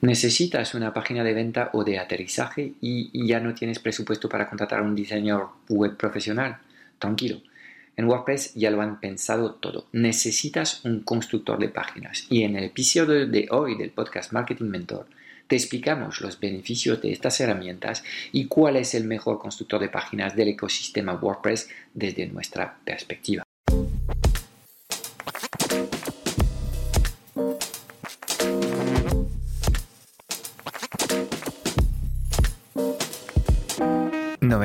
Necesitas una página de venta o de aterrizaje y ya no tienes presupuesto para contratar a un diseñador web profesional. Tranquilo. En WordPress ya lo han pensado todo. Necesitas un constructor de páginas. Y en el episodio de hoy del podcast Marketing Mentor te explicamos los beneficios de estas herramientas y cuál es el mejor constructor de páginas del ecosistema WordPress desde nuestra perspectiva.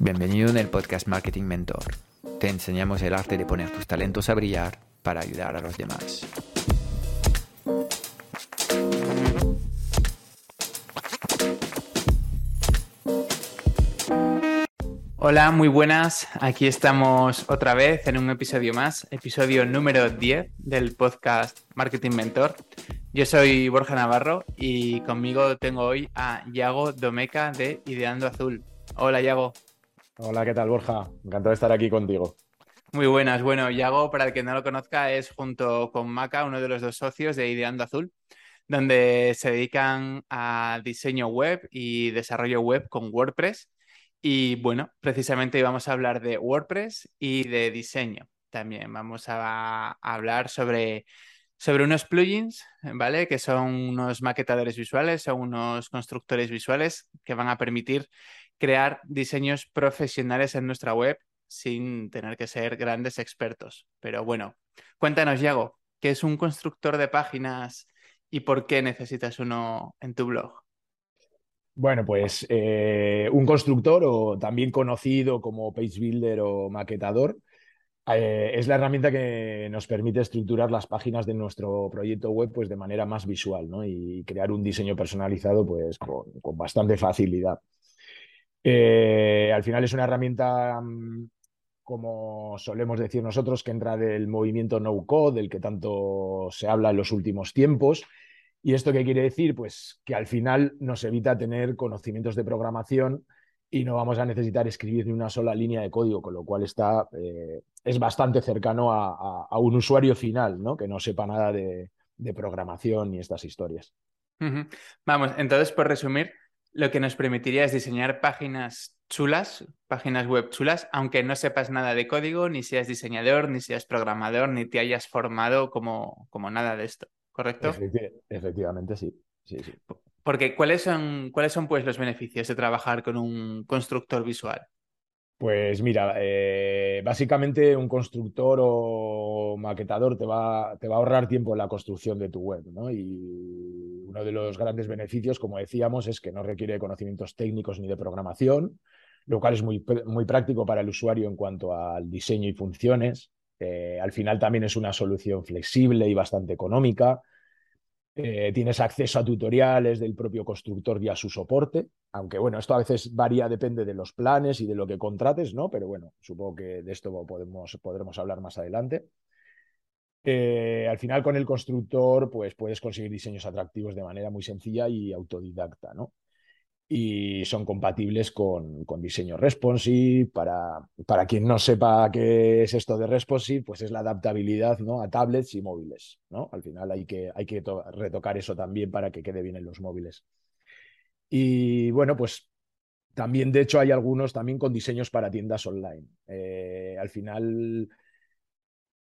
Bienvenido en el podcast Marketing Mentor. Te enseñamos el arte de poner tus talentos a brillar para ayudar a los demás. Hola, muy buenas. Aquí estamos otra vez en un episodio más, episodio número 10 del podcast Marketing Mentor. Yo soy Borja Navarro y conmigo tengo hoy a Yago Domeca de Ideando Azul. Hola, Yago. Hola, ¿qué tal, Borja? Encantado de estar aquí contigo. Muy buenas. Bueno, Yago, para el que no lo conozca, es junto con Maca uno de los dos socios de Ideando Azul, donde se dedican a diseño web y desarrollo web con WordPress. Y bueno, precisamente vamos a hablar de WordPress y de diseño. También vamos a, hablar sobre, sobre unos plugins, ¿vale? Que son unos maquetadores visuales, son unos constructores visuales que van a permitir crear diseños profesionales en nuestra web sin tener que ser grandes expertos. Pero bueno, cuéntanos, Yago, ¿qué es un constructor de páginas y por qué necesitas uno en tu blog? Bueno, pues eh, un constructor o también conocido como page builder o maquetador eh, es la herramienta que nos permite estructurar las páginas de nuestro proyecto web pues, de manera más visual y crear un diseño personalizado pues, con bastante facilidad. Eh, al final es una herramienta, mm, como solemos decir nosotros, que entra del movimiento no code, del que tanto se habla en los últimos tiempos. ¿Y esto qué quiere decir? Pues que al final nos evita tener conocimientos de programación y no vamos a necesitar escribir ni una sola línea de código, con lo cual está, eh, es bastante cercano a, un usuario final, ¿no? que no sepa nada de, programación ni estas historias. Vamos, entonces, por resumir, lo que nos permitiría es diseñar páginas chulas, páginas web chulas, aunque no sepas nada de código, ni seas diseñador, ni seas programador, ni te hayas formado como, como nada de esto, ¿correcto? efectivamente, sí. Porque ¿cuáles son, ¿cuáles son pues los beneficios de trabajar con un constructor visual? Pues mira, eh, básicamente un constructor o maquetador te va, te va a ahorrar tiempo en la construcción de tu web, ¿no? Y uno de los grandes beneficios, como decíamos, es que no requiere conocimientos técnicos ni de programación, lo cual es muy, muy práctico para el usuario en cuanto al diseño y funciones. Eh, al final también es una solución flexible y bastante económica. Eh, tienes acceso a tutoriales del propio constructor y a su soporte, aunque bueno, esto a veces varía, depende de los planes y de lo que contrates, ¿no? Pero bueno, supongo que de esto podemos, podremos hablar más adelante. Eh, al final con el constructor pues puedes conseguir diseños atractivos de manera muy sencilla y autodidacta, ¿no? Y son compatibles con, diseño responsive. Para, para, quien no sepa qué es esto de responsive, pues es la adaptabilidad ¿no? a tablets y móviles. ¿no? Al final hay que, hay que retocar eso también para que quede bien en los móviles. Y bueno, pues también de hecho hay algunos también con diseños para tiendas online. Eh, al final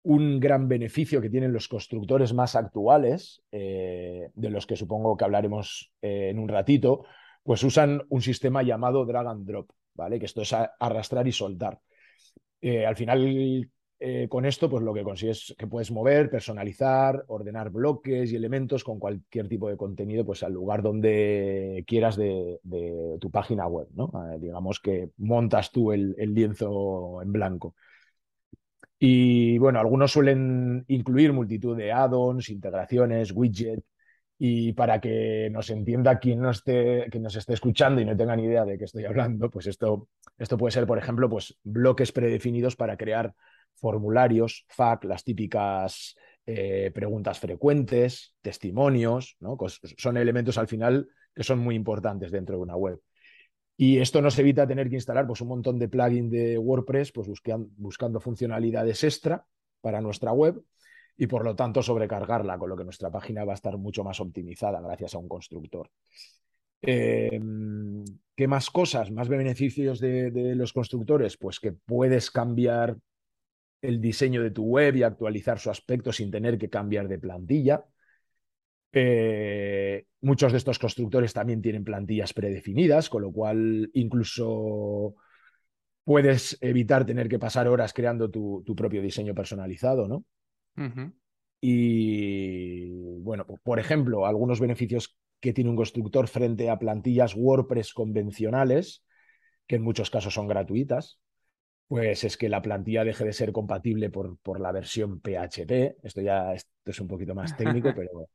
un gran beneficio que tienen los constructores más actuales, eh, de los que supongo que hablaremos eh, en un ratito, pues usan un sistema llamado drag and drop, ¿vale? Que esto es arrastrar y soltar. Eh, al final, eh, con esto, pues lo que consigues es que puedes mover, personalizar, ordenar bloques y elementos con cualquier tipo de contenido, pues al lugar donde quieras de, tu página web, ¿no? Eh, digamos que montas tú el, el lienzo en blanco. Y bueno, algunos suelen incluir multitud de add-ons, integraciones, widgets Y para que nos entienda quien, no esté, nos esté escuchando y no tenga ni idea de qué estoy hablando, pues esto, esto puede ser, por ejemplo, pues bloques predefinidos para crear formularios, FAQ, las típicas eh, preguntas frecuentes, testimonios, ¿no? son elementos al final que son muy importantes dentro de una web. Y esto nos evita tener que instalar pues, un montón de plugins de WordPress pues, buscando funcionalidades extra para nuestra web y por lo tanto sobrecargarla, con lo que nuestra página va a estar mucho más optimizada gracias a un constructor. Eh, ¿Qué más cosas, más beneficios de, los constructores? Pues que puedes cambiar el diseño de tu web y actualizar su aspecto sin tener que cambiar de plantilla. Eh, muchos de estos constructores también tienen plantillas predefinidas, con lo cual incluso puedes evitar tener que pasar horas creando tu, tu propio diseño personalizado, ¿no? Y bueno, por ejemplo, algunos beneficios que tiene un constructor frente a plantillas WordPress convencionales, que en muchos casos son gratuitas, pues es que la plantilla deje de ser compatible por, por la versión PHP. Esto ya esto es un poquito más técnico, pero.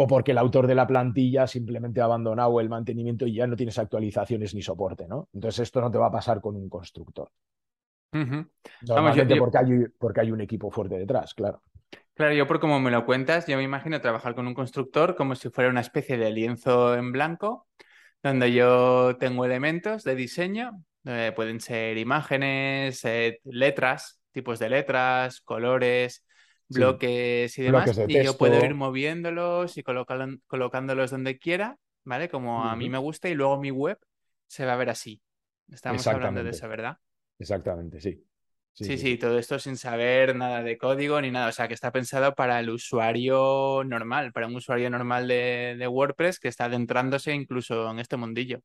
O porque el autor de la plantilla simplemente ha abandonado el mantenimiento y ya no tienes actualizaciones ni soporte, ¿no? Entonces, esto no te va a pasar con un constructor. Normalmente porque, hay, porque hay un equipo fuerte detrás, claro. Claro, yo por como me lo cuentas, yo me imagino trabajar con un constructor como si fuera una especie de lienzo en blanco, donde yo tengo elementos de diseño, pueden ser imágenes, eh, letras, tipos de letras, colores, bloques y demás, y yo puedo ir moviéndolos y colocándolos donde quiera, ¿vale? Como a mí me gusta, y luego mi web se va a ver así. Estamos hablando de eso, ¿verdad? Exactamente, sí. Sí, sí, todo esto sin saber nada de código ni nada. O sea, que está pensado para el usuario normal, para un usuario normal de, WordPress que está adentrándose incluso en este mundillo.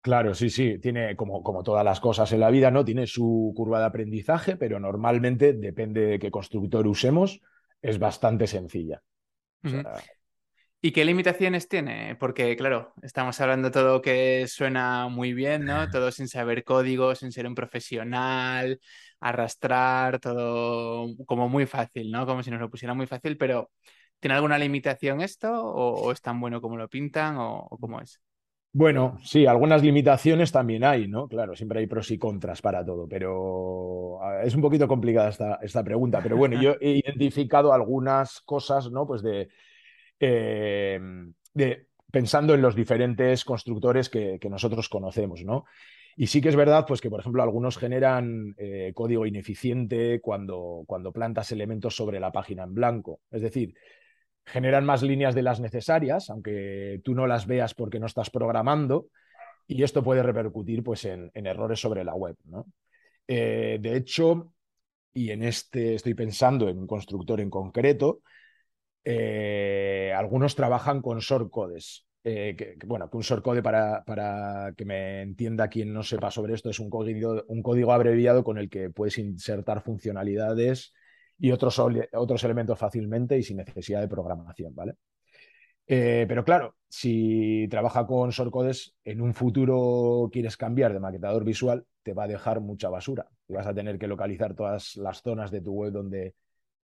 Claro, sí, sí, tiene como, como todas las cosas en la vida, ¿no? Tiene su curva de aprendizaje, pero normalmente, depende de qué constructor usemos, es bastante sencilla. ¿Y qué limitaciones tiene? Porque, claro, estamos hablando todo que suena muy bien, ¿no? Todo sin saber código, sin ser un profesional, arrastrar, todo como muy fácil, ¿no? Como si nos lo pusiera muy fácil, pero ¿tiene alguna limitación esto? ¿O, es tan bueno como lo pintan? ¿O, cómo es? Bueno, sí, algunas limitaciones también hay, ¿no? Claro, siempre hay pros y contras para todo, pero es un poquito complicada esta, esta pregunta. Pero bueno, yo he identificado algunas cosas, ¿no? Pues de eh, de, pensando en los diferentes constructores que, nosotros conocemos, ¿no? Y sí que es verdad, pues que por ejemplo algunos generan eh, código ineficiente cuando, cuando plantas elementos sobre la página en blanco. Es decir, generan más líneas de las necesarias, aunque tú no las veas porque no estás programando, y esto puede repercutir pues, en, errores sobre la web. ¿no? Eh, de hecho, y en este estoy pensando en un constructor en concreto, eh, algunos trabajan con shortcodes. Eh, que, bueno, que un shortcode para, para que me entienda quien no sepa sobre esto es un código, un código abreviado con el que puedes insertar funcionalidades y otros, otros elementos fácilmente y sin necesidad de programación, ¿vale? Eh, pero claro, si trabaja con shortcodes, en un futuro quieres cambiar de maquetador visual, te va a dejar mucha basura y vas a tener que localizar todas las zonas de tu web donde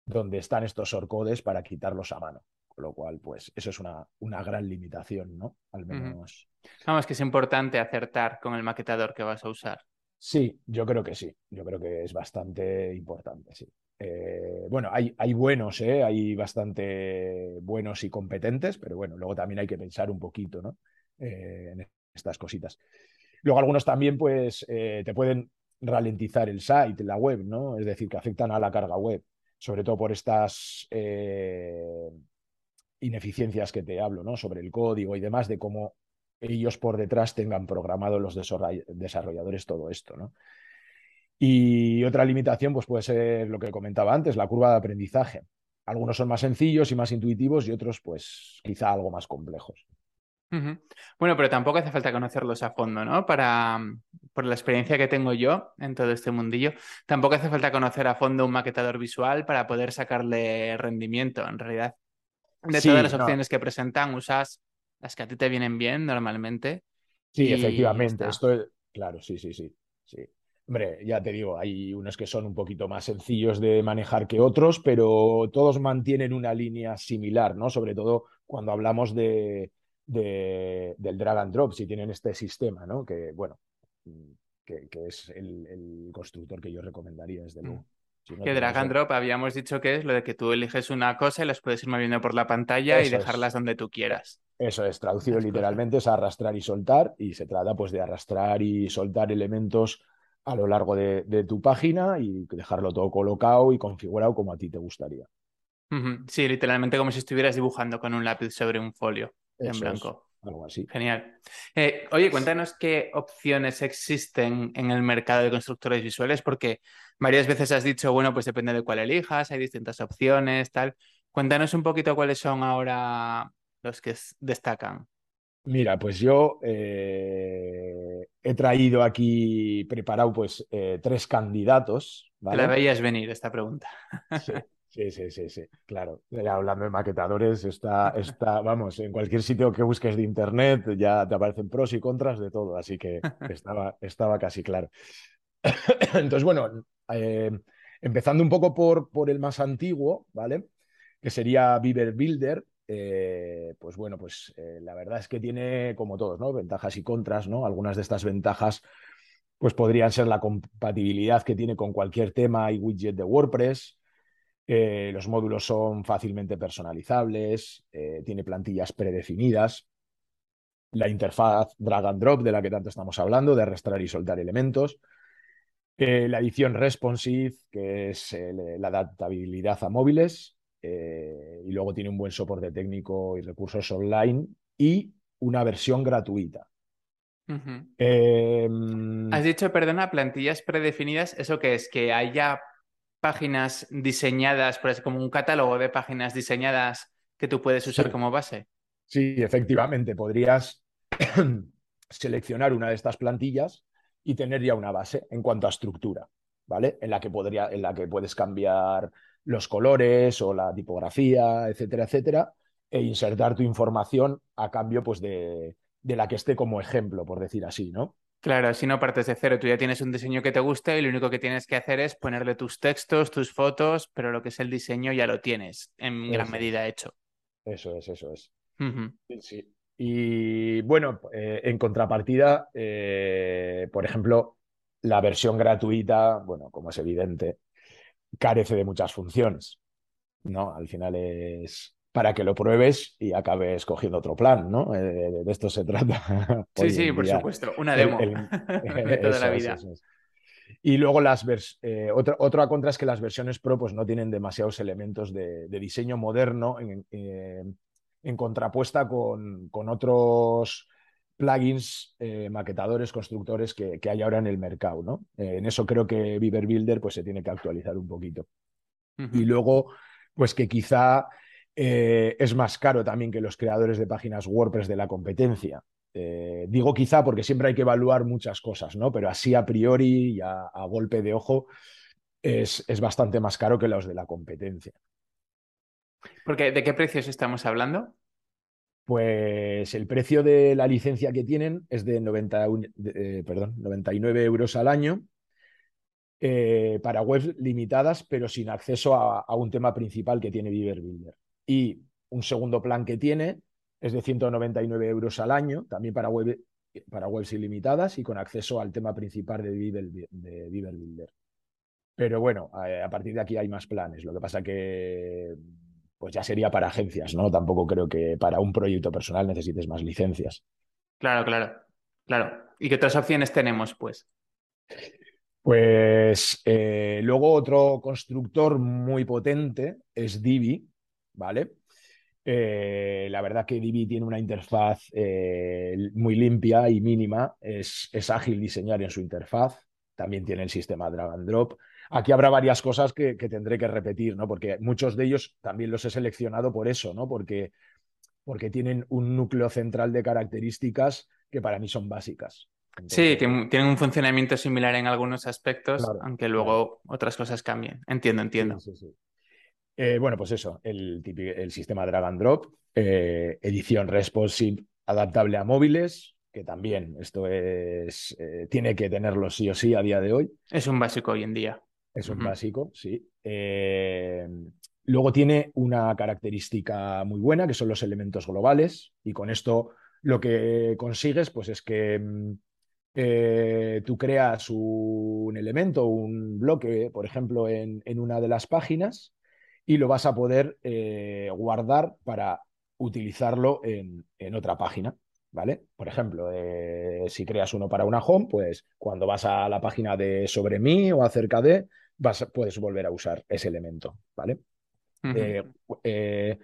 donde están estos orcodes para quitarlos a mano. Con lo cual, pues eso es una, una gran limitación, ¿no? Al menos. Vamos, que es importante acertar con el maquetador que vas a usar. Sí, yo creo que sí. Yo creo que es bastante importante, sí. Eh, bueno, hay, hay buenos, ¿eh? hay bastante buenos y competentes, pero bueno, luego también hay que pensar un poquito, ¿no? Eh, en estas cositas. Luego algunos también, pues, eh, te pueden ralentizar el site, la web, ¿no? Es decir, que afectan a la carga web sobre todo por estas eh, ineficiencias que te hablo, ¿no? Sobre el código y demás, de cómo ellos por detrás tengan programado los desarrolladores todo esto, ¿no? Y otra limitación, pues puede ser lo que comentaba antes, la curva de aprendizaje. Algunos son más sencillos y más intuitivos y otros, pues, quizá algo más complejos. Bueno, pero tampoco hace falta conocerlos a fondo, ¿no? Para, por la experiencia que tengo yo en todo este mundillo, tampoco hace falta conocer a fondo un maquetador visual para poder sacarle rendimiento, en realidad. De todas las opciones que presentan, usas las que a ti te vienen bien normalmente. Sí, efectivamente. Esto es... Claro, sí, sí, sí. sí. Hombre, ya te digo, hay unos que son un poquito más sencillos de manejar que otros, pero todos mantienen una línea similar, ¿no? Sobre todo cuando hablamos de, del drag and drop, si tienen este sistema, ¿no? Que, bueno, que, es el, constructor que yo recomendaría, desde luego. Mm. que drag and drop habíamos dicho que es lo de que tú eliges una cosa y las puedes ir moviendo por la pantalla y dejarlas donde tú quieras. Eso es, traducido literalmente es arrastrar y soltar y se trata pues de arrastrar y soltar elementos a lo largo de, tu página y dejarlo todo colocado y configurado como a ti te gustaría. Sí, literalmente como si estuvieras dibujando con un lápiz sobre un folio en blanco. algo así. Genial. Eh, oye, cuéntanos qué opciones existen en el mercado de constructores visuales, porque varias veces has dicho, bueno, pues depende de cuál elijas, hay distintas opciones, tal. Cuéntanos un poquito cuáles son ahora los que destacan. Mira, pues yo eh, he traído aquí preparado pues eh, tres candidatos. ¿vale? la veías venir esta pregunta. Sí, sí, sí, sí, claro. Ya hablando de maquetadores, está, está, vamos, en cualquier sitio que busques de internet ya te aparecen pros y contras de todo, así que estaba, estaba casi claro. Entonces, bueno, eh, empezando un poco por, por el más antiguo, ¿vale? Que sería Beaver Builder, eh, pues bueno, pues eh, la verdad es que tiene, como todos, ¿no? Ventajas y contras, ¿no? Algunas de estas ventajas, pues podrían ser la compatibilidad que tiene con cualquier tema y widget de WordPress. Eh, los módulos son fácilmente personalizables, tiene plantillas predefinidas. La interfaz drag and drop de la que tanto estamos hablando, de arrastrar y soltar elementos. la edición responsive, que es la adaptabilidad a móviles, eh, y luego tiene un buen soporte técnico y recursos online y una versión gratuita. Em, Has dicho, perdona, plantillas predefinidas, ¿eso qué es? Que haya páginas diseñadas, por como un catálogo de páginas diseñadas que tú puedes usar como base. Sí, efectivamente, podrías seleccionar una de estas plantillas y tener ya una base en cuanto a estructura, ¿vale? En la que podría, en la que puedes cambiar los colores o la tipografía, etcétera, etcétera, e insertar tu información a cambio pues, de, la que esté como ejemplo, por decir así, ¿no? Claro, si no partes de cero, tú ya tienes un diseño que te gusta y lo único que tienes que hacer es ponerle tus textos, tus fotos, pero lo que es el diseño ya lo tienes en gran medida hecho. Eso es, eso es. sí, Y bueno, eh, en contrapartida, eh, por ejemplo, la versión gratuita, bueno, como es evidente, carece de muchas funciones. ¿no? Al final es para que lo pruebes y acabes cogiendo otro plan, ¿no? Eh, de esto se trata. Sí, sí, por supuesto. Una demo de toda la vida. Y luego las eh, otra, otra contra es que las versiones Pro pues, no tienen demasiados elementos de, diseño moderno en, eh, en contrapuesta con, con, otros plugins, eh, maquetadores, constructores que, hay ahora en el mercado, ¿no? En eso creo que Beaver Builder pues, se tiene que actualizar un poquito. Y luego, pues que quizá eh, es más caro también que los creadores de páginas WordPress de la competencia. digo quizá porque siempre hay que evaluar muchas cosas, ¿no? Pero así a priori y a, golpe de ojo es, es bastante más caro que los de la competencia. Porque, ¿de qué precios estamos hablando? Pues el precio de la licencia que tienen es de, 90, eh, perdón, 99 euros al año eh, para webs limitadas, pero sin acceso a, un tema principal que tiene Beaver Builder. Y un segundo plan que tiene es de 199 euros al año, también para, web, para webs ilimitadas y con acceso al tema principal de Beaver, de Builder. Pero bueno, a, a partir de aquí hay más planes. Lo que pasa que pues ya sería para agencias, ¿no? Tampoco creo que para un proyecto personal necesites más licencias. Claro, claro, claro. ¿Y qué otras opciones tenemos, pues? Pues eh, luego otro constructor muy potente es Divi, ¿vale? Eh, la verdad que Divi tiene una interfaz eh, muy limpia y mínima, es, es ágil diseñar en su interfaz, también tiene el sistema drag and drop. Aquí habrá varias cosas que, tendré que repetir, ¿no? Porque muchos de ellos también los he seleccionado por eso, ¿no? Porque, porque tienen un núcleo central de características que para mí son básicas. sí, tienen un funcionamiento similar en algunos aspectos, aunque luego otras cosas cambien. Entiendo, entiendo. Eh, bueno, pues eso, el, el sistema drag and drop, eh, edición responsive adaptable a móviles, que también esto es, eh, tiene que tenerlo sí o sí a día de hoy. Es un básico hoy en día. Es un básico, sí. Luego tiene una característica muy buena, que son los elementos globales, y con esto lo que consigues pues, es que mm, tú creas un elemento, un bloque, por ejemplo, en, una de las páginas, y lo vas a poder guardar para utilizarlo en, en otra página. ¿vale? Por ejemplo, eh, si creas uno para una home, pues cuando vas a la página de sobre mí o acerca de, vas, puedes volver a usar ese elemento, ¿vale? Eh, eh,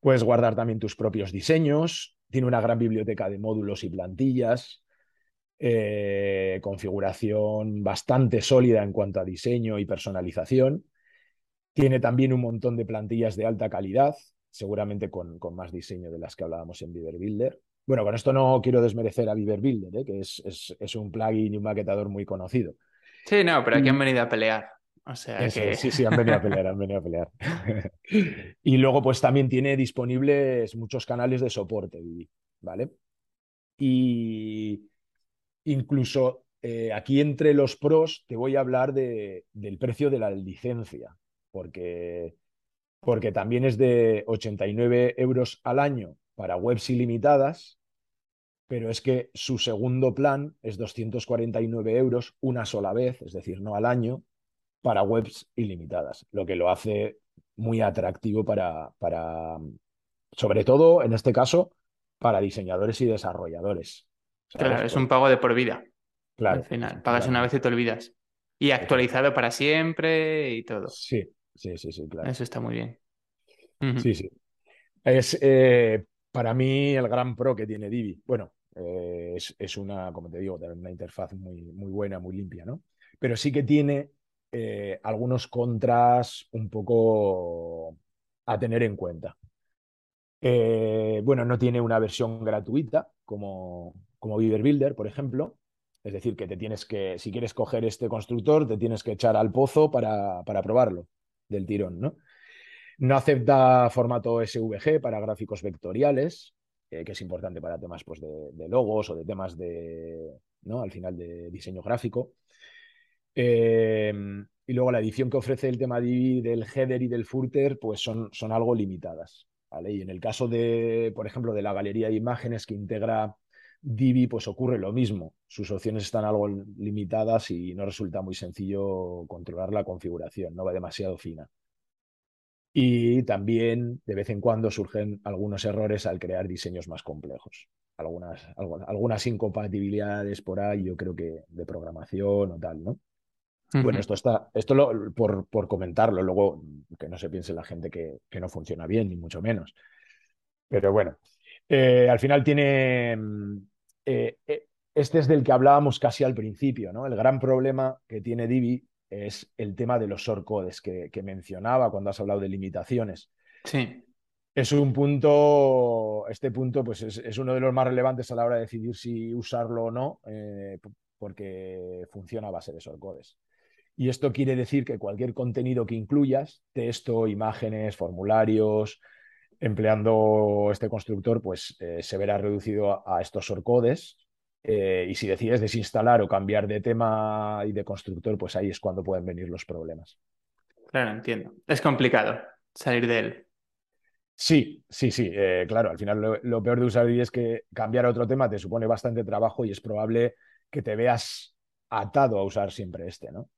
puedes guardar también tus propios diseños, tiene una gran biblioteca de módulos y plantillas, configuración bastante sólida en cuanto a diseño y personalización. Tiene también un montón de plantillas de alta calidad, seguramente con, con más diseño de las que hablábamos en Beaver Builder. Bueno, con esto no quiero desmerecer a Beaver Builder, ¿eh? que es, un plugin y un maquetador muy conocido. Sí, no, pero aquí han venido a pelear. O sea que... Sí, sí, han venido a pelear, han venido a pelear. y luego, pues también tiene disponibles muchos canales de soporte, ¿vale? Y incluso eh, aquí entre los pros te voy a hablar de, del precio de la licencia, porque, porque también es de 89 euros al año para webs ilimitadas, pero es que su segundo plan es 249 euros una sola vez, es decir, no al año, para webs ilimitadas, lo que lo hace muy atractivo para, para sobre todo en este caso, para diseñadores y desarrolladores. Claro, es un pago de por vida. Claro. Al final, pagas una vez y te olvidas. Y actualizado para siempre y todo. Sí, sí, sí, sí, claro. Eso está muy bien. Sí, sí. Es, eh, para mí el gran pro que tiene Divi, bueno, eh, es, una, como te digo, una interfaz muy, muy buena, muy limpia, ¿no? Pero sí que tiene eh, algunos contras un poco a tener en cuenta. Bueno, no tiene una versión gratuita como, como Beaver Builder, por ejemplo. Es decir, que te tienes que, si quieres coger este constructor, te tienes que echar al pozo para, para probarlo del tirón, ¿no? No acepta formato SVG para gráficos vectoriales, eh, que es importante para temas pues, de, logos o de temas de, ¿no? al final de diseño gráfico. Eh, y luego la edición que ofrece el tema del header y del footer, pues son, son algo limitadas. ¿vale? Y en el caso de, por ejemplo, de la galería de imágenes que integra Divi, pues ocurre lo mismo. Sus opciones están algo limitadas y no resulta muy sencillo controlar la configuración, no va demasiado fina. Y también de vez en cuando surgen algunos errores al crear diseños más complejos. Algunas, algunas incompatibilidades por ahí, yo creo que de programación o tal, ¿no? Bueno, esto está, esto lo, por, por, comentarlo, luego que no se piense la gente que, que no funciona bien, ni mucho menos. Pero bueno, eh, al final tiene. Eh, eh, este es del que hablábamos casi al principio, ¿no? El gran problema que tiene Divi es el tema de los shortcodes que, que mencionaba cuando has hablado de limitaciones. Sí. Es un punto, este punto pues es, uno de los más relevantes a la hora de decidir si usarlo o no, eh, porque funciona a base de shortcodes. Y esto quiere decir que cualquier contenido que incluyas, texto, imágenes, formularios, empleando este constructor, pues eh, se verá reducido a, a estos shortcodes eh, y si decides desinstalar o cambiar de tema y de constructor, pues ahí es cuando pueden venir los problemas. Claro, entiendo. Es complicado salir de él. Sí, sí, sí, eh, claro. Al final lo, peor de usar es que cambiar a otro tema te supone bastante trabajo y es probable que te veas atado a usar siempre este, ¿no?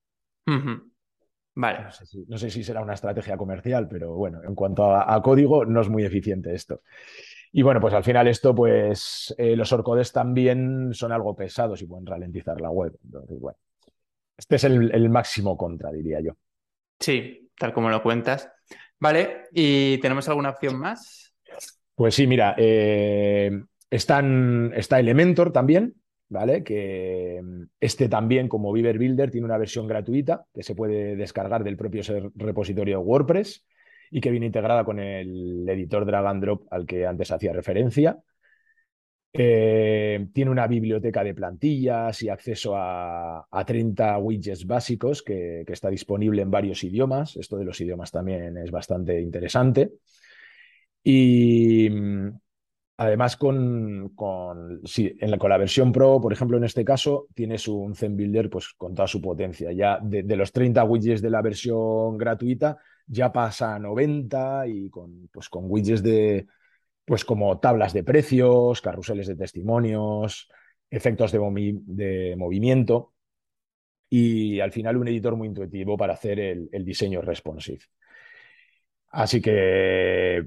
Vale. No sé, si, será una estrategia comercial, pero bueno, en cuanto a, código, no es muy eficiente esto. Y bueno, pues al final esto, pues eh, los orcodes también son algo pesados y pueden ralentizar la web. Entonces, bueno, este es el, máximo contra, diría yo. Sí, tal como lo cuentas. Vale, ¿y tenemos alguna opción más? Pues sí, mira, eh, están, está Elementor también, ¿vale? Que este también, como Beaver Builder, tiene una versión gratuita que se puede descargar del propio repositorio WordPress y que viene integrada con el editor drag and drop al que antes hacía referencia. Eh, tiene una biblioteca de plantillas y acceso a, 30 widgets básicos que, está disponible en varios idiomas. Esto de los idiomas también es bastante interesante. Y mm, Además, con, con, sí, en la, con la versión Pro, por ejemplo, en este caso, tienes un Zen Builder pues, con toda su potencia. Ya de, los 30 widgets de la versión gratuita, ya pasa a 90 y con, pues, con widgets de, pues como tablas de precios, carruseles de testimonios, efectos de, movi de movimiento y al final un editor muy intuitivo para hacer el diseño responsive. Así que,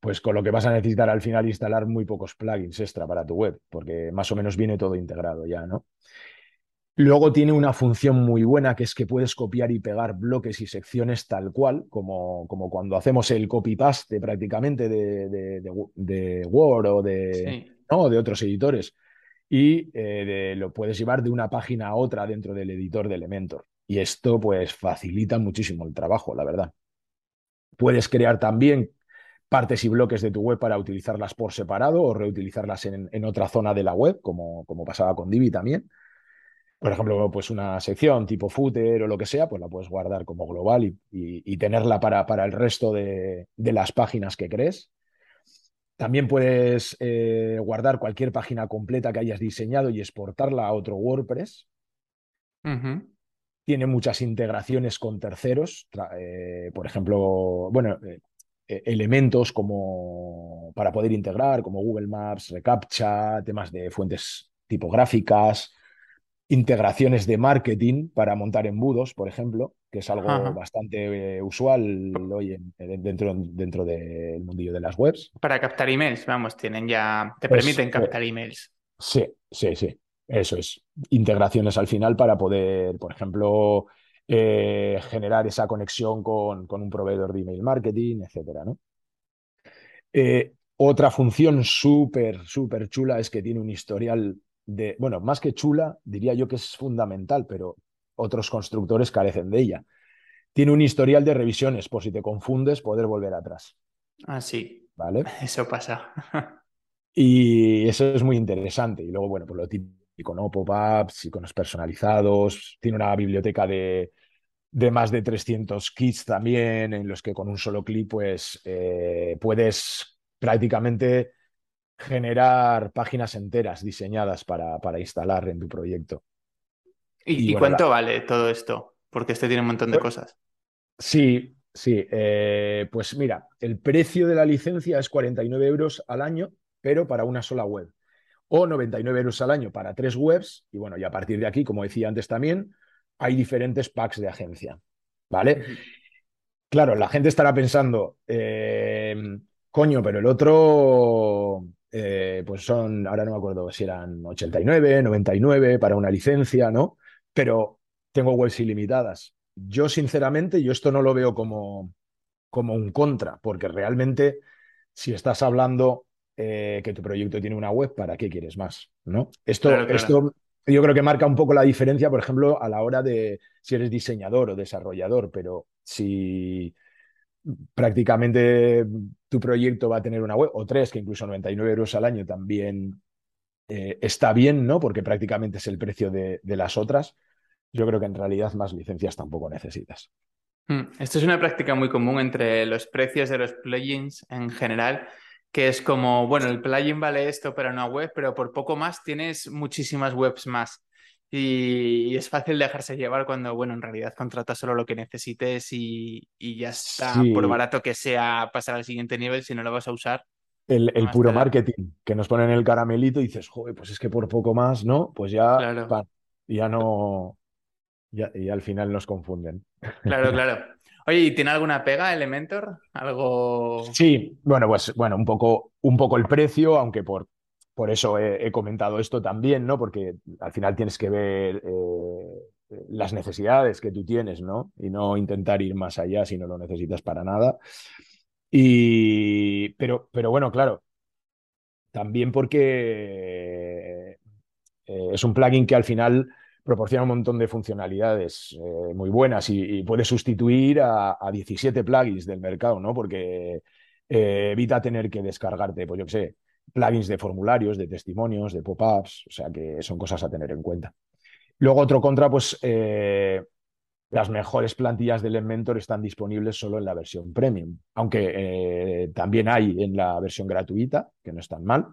pues con lo que vas a necesitar al final instalar muy pocos plugins extra para tu web, porque más o menos viene todo integrado ya, ¿no? Luego tiene una función muy buena que es que puedes copiar y pegar bloques y secciones tal cual, como, como cuando hacemos el copy-paste prácticamente de, de, de, de, Word o de, sí. ¿no? de otros editores. Y eh, lo puedes llevar de una página a otra dentro del editor de Elementor. Y esto pues facilita muchísimo el trabajo, la verdad. Puedes crear también partes y bloques de tu web para utilizarlas por separado o reutilizarlas en, en otra zona de la web, como, como pasaba con Divi también. Por ejemplo, pues una sección tipo footer o lo que sea, pues la puedes guardar como global y, y, tenerla para, para, el resto de, de, las páginas que crees. También puedes eh, guardar cualquier página completa que hayas diseñado y exportarla a otro WordPress. Tiene muchas integraciones con terceros, eh, por ejemplo, bueno, eh, elementos como para poder integrar, como Google Maps, reCAPTCHA, temas de fuentes tipográficas, integraciones de marketing para montar embudos, por ejemplo, que es algo Ajá. bastante eh, usual hoy en, dentro, dentro del mundillo de las webs. Para captar emails, vamos, tienen ya, te permiten captar emails. Sí, sí, sí. Eso es, integraciones al final para poder, por ejemplo, eh, generar esa conexión con, con, un proveedor de email marketing, etcétera, ¿no? Eh, otra función súper, súper chula es que tiene un historial de, bueno, más que chula, diría yo que es fundamental, pero otros constructores carecen de ella. Tiene un historial de revisiones, por si te confundes, poder volver atrás. Ah, sí. ¿Vale? Eso pasa. y eso es muy interesante. Y luego, bueno, por lo típico ¿no? Pop-ups, iconos personalizados, tiene una biblioteca de, de, más de 300 kits también, en los que con un solo clic pues, eh, puedes prácticamente generar páginas enteras diseñadas para, para instalar en tu proyecto. ¿Y, y, y bueno, cuánto la... vale todo esto? Porque este tiene un montón de cosas. Sí, sí. Eh, pues mira, el precio de la licencia es 49 euros al año, pero para una sola web o 99 euros al año para tres webs. Y bueno, y a partir de aquí, como decía antes también, hay diferentes packs de agencia. ¿Vale? Claro, la gente estará pensando, eh, coño, pero el otro, eh, pues son, ahora no me acuerdo si eran 89, 99 para una licencia, ¿no? Pero tengo webs ilimitadas. Yo, sinceramente, yo esto no lo veo como, como un contra, porque realmente, si estás hablando eh, que tu proyecto tiene una web, ¿para qué quieres más? ¿no? Esto, claro, claro. esto yo creo que marca un poco la diferencia, por ejemplo, a la hora de si eres diseñador o desarrollador, pero si prácticamente tu proyecto va a tener una web, o tres, que incluso 99 euros al año también eh, está bien, ¿no? Porque prácticamente es el precio de, de, las otras. Yo creo que en realidad más licencias tampoco necesitas. Hmm, esto es una práctica muy común entre los precios de los plugins en general que es como, bueno, el plugin vale esto para una web, pero por poco más tienes muchísimas webs más. Y, y, es fácil dejarse llevar cuando, bueno, en realidad contratas solo lo que necesites y, y ya está, sí. por barato que sea pasar al siguiente nivel, si no lo vas a usar. El, el puro marketing, que nos ponen el caramelito y dices, joder, pues es que por poco más, ¿no? Pues ya, claro. ya no, ya, y al final nos confunden. Claro, claro. Oye, ¿y tiene alguna pega Elementor? ¿Algo...? Sí, bueno, pues bueno, un poco, un poco el precio, aunque por, por eso he, he comentado esto también, ¿no? Porque al final tienes que ver eh, las necesidades que tú tienes, ¿no? Y no intentar ir más allá si no lo necesitas para nada. Y, pero, pero bueno, claro, también porque eh, es un plugin que al final proporciona un montón de funcionalidades eh, muy buenas y, puede sustituir a, a, 17 plugins del mercado, ¿no? Porque eh, evita tener que descargarte, pues yo qué sé, plugins de formularios, de testimonios, de pop-ups, o sea que son cosas a tener en cuenta. Luego otro contra, pues eh, las mejores plantillas de Elementor están disponibles solo en la versión premium, aunque también hay en la versión gratuita, que no es tan mal.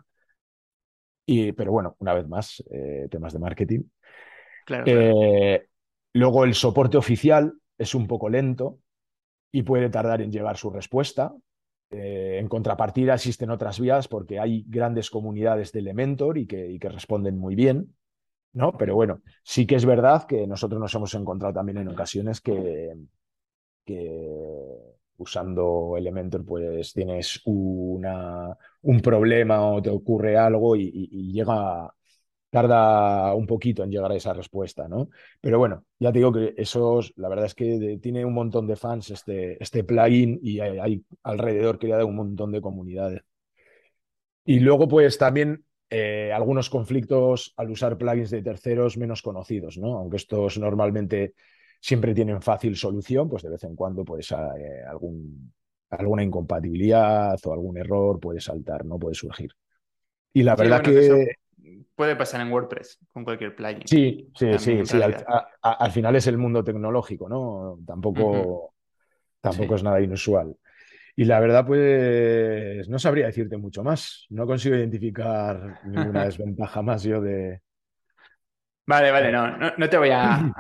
Y, pero bueno, una vez más, temas de marketing. Eh, luego el soporte oficial es un poco lento y puede tardar en llegar su respuesta. en contrapartida existen otras vías porque hay grandes comunidades de Elementor y que, que responden muy bien. ¿no? Pero bueno, sí que es verdad que nosotros nos hemos encontrado también en ocasiones que, usando Elementor pues tienes una, un problema o te ocurre algo y, llega, tarda un poquito en llegar a esa respuesta, ¿no? Pero bueno, ya te digo que eso, la verdad es que tiene un montón de fans este, este plugin y hay, hay alrededor creado un montón de comunidades. Y luego pues también eh, algunos conflictos al usar plugins de terceros menos conocidos, ¿no? Aunque estos normalmente siempre tienen fácil solución, pues de vez en cuando pues, eh, algún, alguna incompatibilidad o algún error puede saltar, ¿no? Puede surgir. Y la verdad que... Puede pasar en WordPress con cualquier plugin. Sí, sí, sí, sí. Al, final es el mundo tecnológico, ¿no? Tampoco, tampoco es nada inusual. Y la verdad, pues no sabría decirte mucho más. No consigo identificar ninguna desventaja más yo de... Vale, vale, no, no, te voy a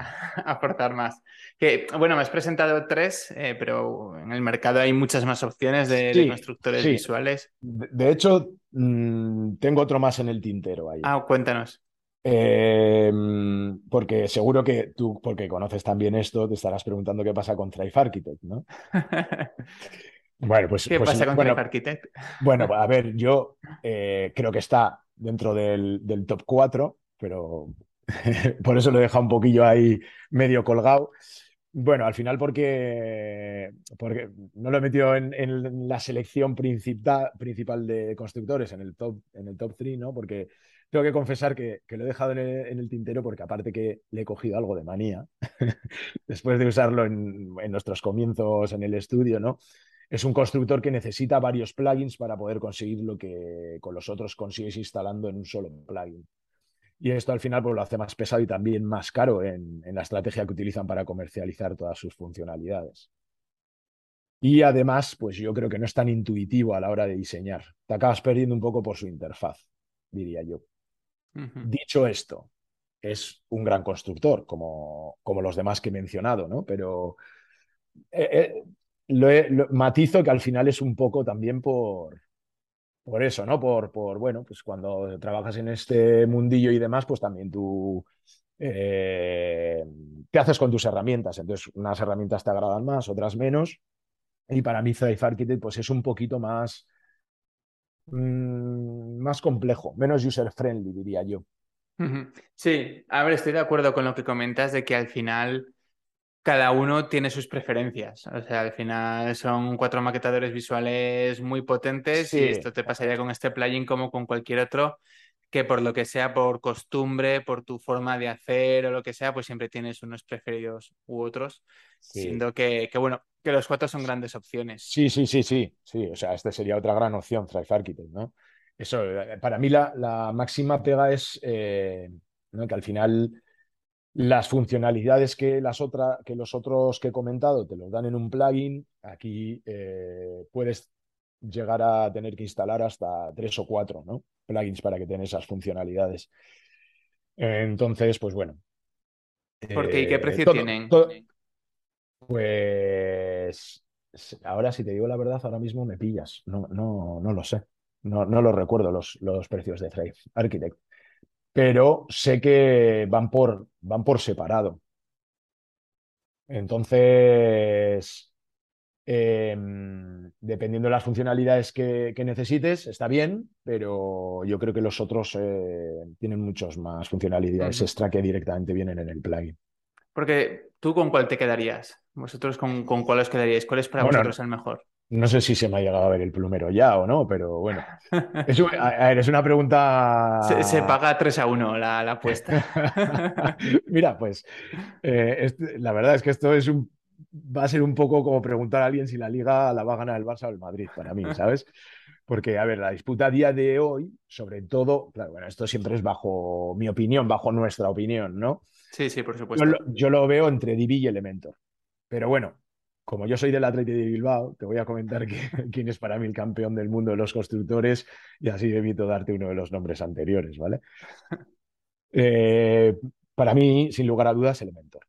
aportar más. Que, bueno, me has presentado tres, eh, pero en el mercado hay muchas más opciones de, constructores visuales. De, hecho, mm, tengo otro más en el tintero ahí. Ah, cuéntanos. Em, porque seguro que tú, porque conoces también esto, te estarás preguntando qué pasa con Thrive Architect, ¿no? Bueno, pues. ¿Qué pues, pasa con bueno, Architect? Bueno, a ver, yo eh, creo que está dentro del, top 4, pero por eso lo he dejado un poquillo ahí medio colgado. Bueno, al final porque, no lo he metido en, la selección principal, principal de constructores, en el top, en el top 3, ¿no? Porque tengo que confesar que, lo he dejado en el, tintero porque aparte que le he cogido algo de manía, después de usarlo en, en, nuestros comienzos en el estudio, ¿no? es un constructor que necesita varios plugins para poder conseguir lo que con los otros consigues instalando en un solo plugin. Y esto al final pues, lo hace más pesado y también más caro en, la estrategia que utilizan para comercializar todas sus funcionalidades. Y además, pues yo creo que no es tan intuitivo a la hora de diseñar. Te acabas perdiendo un poco por su interfaz, diría yo. Dicho esto, es un gran constructor, como, como, los demás que he mencionado, ¿no? Pero eh, eh, lo, matizo que al final es un poco también por, por eso, ¿no? Por, por, bueno, pues cuando trabajas en este mundillo y demás, pues también tú eh, te haces con tus herramientas. Entonces, unas herramientas te agradan más, otras menos. Y para mí, Thrive pues es un poquito más, mm, más complejo, menos user-friendly, diría yo. Sí, a ver, estoy de acuerdo con lo que comentas de que al final cada uno tiene sus preferencias. O sea, al final son cuatro maquetadores visuales muy potentes y esto te pasaría con este plugin como con cualquier otro que por lo que sea, por costumbre, por tu forma de hacer o lo que sea, pues siempre tienes unos preferidos u otros, siendo que, bueno, que los cuatro son grandes opciones. Sí, sí, sí, sí, sí, o sea, esta sería otra gran opción, Thrive Architect, ¿no? Eso, eh, para mí la, máxima pega es eh, que al final las funcionalidades que, las que los otros que he comentado te los dan en un plugin, aquí eh, puedes llegar a tener que instalar hasta tres o cuatro ¿no? plugins para que tengas esas funcionalidades. Entonces, pues bueno. ¿Por qué? ¿Y qué eh, precio tienen? pues ahora, si te digo la verdad, ahora mismo me pillas. No, no, no lo sé. No, no lo recuerdo los, los precios de Thrive Architect pero sé que van por, van por separado. Entonces, em, dependiendo de las funcionalidades que, necesites, está bien, pero yo creo que los otros eh, tienen muchas más funcionalidades extra que directamente vienen en el plugin. Porque tú con cuál te quedarías? ¿Vosotros con, con cuál os quedaríais? ¿Cuál es para vosotros el mejor? No sé si se me ha llegado a ver el plumero ya o no, pero bueno. Es, es una pregunta. Se, paga 3 a 1 la, apuesta. Mira, pues eh, la verdad es que esto es un, va a ser un poco como preguntar a alguien si la liga la va a ganar el Barça o el Madrid, para mí, ¿sabes? Porque, a ver, la disputa a día de hoy, sobre todo, claro, bueno, esto siempre es bajo mi opinión, bajo nuestra opinión, ¿no? Sí, sí, por supuesto. Yo lo, yo lo veo entre Divi y Elementor. Pero bueno, como yo soy del Atleti de Bilbao, te voy a comentar que, quién es para mí el campeón del mundo de los constructores y así evito darte uno de los nombres anteriores, ¿vale? Eh, para mí, sin lugar a dudas, Elementor.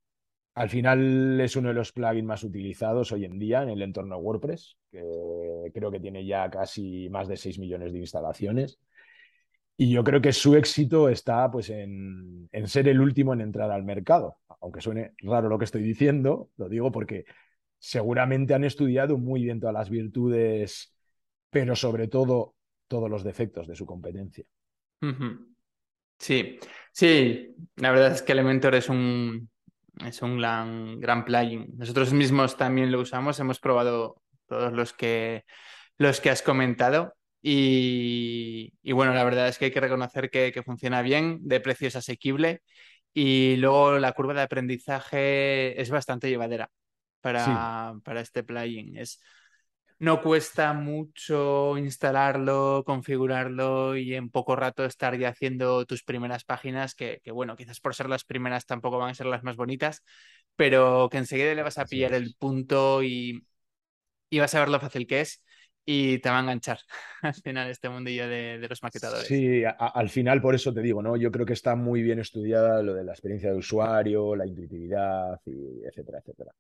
Al final es uno de los plugins más utilizados hoy en día en el entorno WordPress, que creo que tiene ya casi más de 6 millones de instalaciones. Y yo creo que su éxito está pues, en, en, ser el último en entrar al mercado. Aunque suene raro lo que estoy diciendo, lo digo porque seguramente han estudiado muy bien todas las virtudes, pero sobre todo todos los defectos de su competencia. Sí, sí, la verdad es que Elementor es un, es un gran, gran plugin. Nosotros mismos también lo usamos, hemos probado todos los que, los que has comentado. Y, y bueno, la verdad es que hay que reconocer que, que, funciona bien, de precio es asequible y luego la curva de aprendizaje es bastante llevadera para, sí. para este plugin. Es, no cuesta mucho instalarlo, configurarlo y en poco rato estar ya haciendo tus primeras páginas, que, que, bueno, quizás por ser las primeras tampoco van a ser las más bonitas, pero que enseguida le vas a pillar el punto y, y vas a ver lo fácil que es y te va a enganchar al final este mundillo de, de los maquetadores. Sí, a, al final por eso te digo, ¿no? Yo creo que está muy bien estudiada lo de la experiencia de usuario, la intuitividad, y etcétera, etcétera.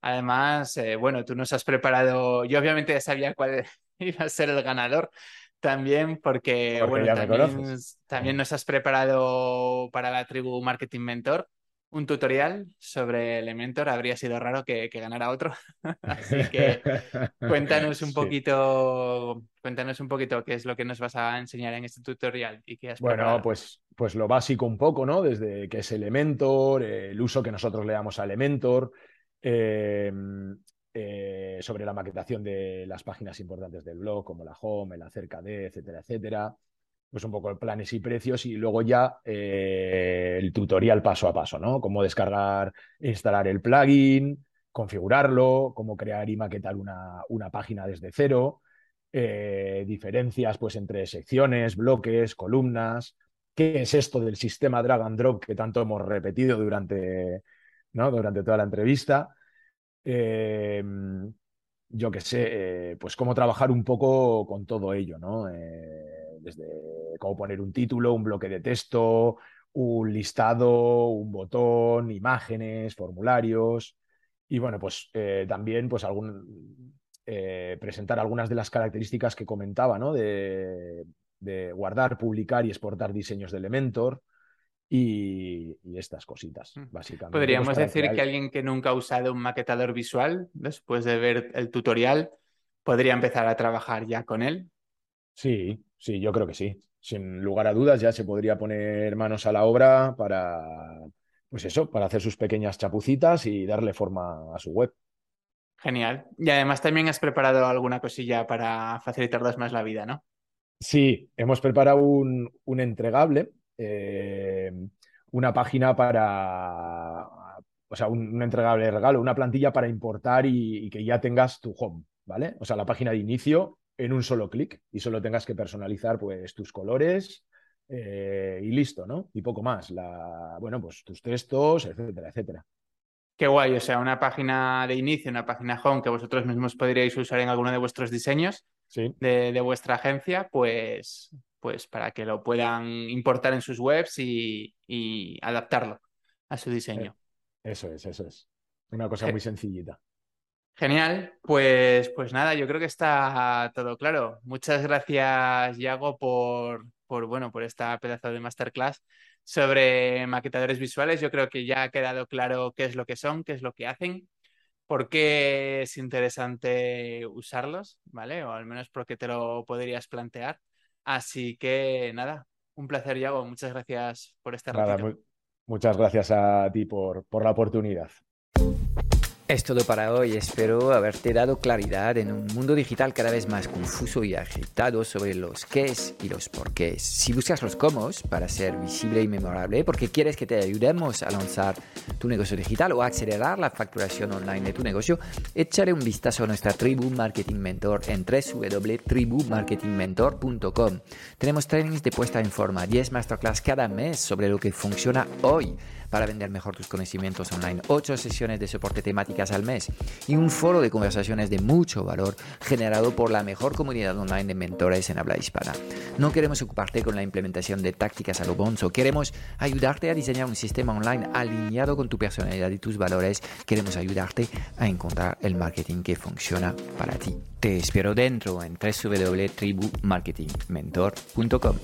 Además, eh, bueno, tú nos has preparado, yo obviamente ya sabía cuál iba a ser el ganador también, porque, porque bueno, también, también, nos has preparado para la tribu Marketing Mentor un tutorial sobre Elementor. Habría sido raro que, que ganara otro. Así que cuéntanos un sí. poquito, cuéntanos un poquito qué es lo que nos vas a enseñar en este tutorial y qué has Bueno, preparado. pues, pues lo básico un poco, ¿no? Desde qué es Elementor, el uso que nosotros le damos a Elementor, eh, eh, sobre la maquetación de las páginas importantes del blog, como la home, el acerca de, etcétera, etcétera. Pues un poco planes y precios y luego ya eh, el tutorial paso a paso, ¿no? Cómo descargar, instalar el plugin, configurarlo, cómo crear y maquetar una, una página desde cero, eh, diferencias pues entre secciones, bloques, columnas, qué es esto del sistema drag and drop que tanto hemos repetido durante, durante toda la entrevista. Eh, yo qué sé, eh, pues cómo trabajar un poco con todo ello, ¿no? Eh, desde cómo poner un título, un bloque de texto, un listado, un botón, imágenes, formularios. Y bueno, pues también pues algún, presentar algunas de las características que comentaba, ¿no? De guardar, publicar y exportar diseños de Elementor. Y, y, estas cositas, básicamente. Podríamos pues decir que, hay... que, alguien que nunca ha usado un maquetador visual, después de ver el tutorial, podría empezar a trabajar ya con él. Sí, sí, yo creo que sí. Sin lugar a dudas, ya se podría poner manos a la obra para, pues eso, para hacer sus pequeñas chapucitas y darle forma a su web. Genial. Y además también has preparado alguna cosilla para facilitarnos más la vida, ¿no? Sí, hemos preparado un, un entregable eh, una página para, o sea, un, un, entregable regalo, una plantilla para importar y, y, que ya tengas tu home, ¿vale? O sea, la página de inicio en un solo clic y solo tengas que personalizar pues tus colores eh, y listo, ¿no? Y poco más, la, bueno, pues tus textos, etcétera, etcétera. Qué guay, o sea, una página de inicio, una página home que vosotros mismos podríais usar en alguno de vuestros diseños sí. de, de vuestra agencia, pues pues para que lo puedan importar en sus webs y, y adaptarlo a su diseño. Eso es, eso es. Una cosa muy sencillita. Genial, pues, pues nada, yo creo que está todo claro. Muchas gracias, Yago, por, por, bueno, por esta pedazo de masterclass sobre maquetadores visuales. Yo creo que ya ha quedado claro qué es lo que son, qué es lo que hacen, por qué es interesante usarlos, ¿vale? O al menos porque te lo podrías plantear. Así que nada, un placer, Yago. Muchas gracias por este nada, muy, muchas gracias a ti por, por la oportunidad. Es todo para hoy. Espero haberte dado claridad en un mundo digital cada vez más confuso y agitado sobre los qués y los porqués. Si buscas los cómo para ser visible y memorable, porque quieres que te ayudemos a lanzar tu negocio digital o a acelerar la facturación online de tu negocio, échale un vistazo a nuestra tribu Marketing Mentor en www.tribumarketingmentor.com. Tenemos trainings de puesta en forma, 10 masterclass cada mes sobre lo que funciona hoy para vender mejor tus conocimientos online, 8 sesiones de soporte temáticas al mes y un foro de conversaciones de mucho valor generado por la mejor comunidad online de mentores en habla hispana. No queremos ocuparte con la implementación de tácticas a lo bonzo, queremos ayudarte a diseñar un sistema online alineado con tu personalidad y tus valores, queremos ayudarte a encontrar el marketing que funciona para ti. Te espero dentro en www.tribumarketingmentor.com.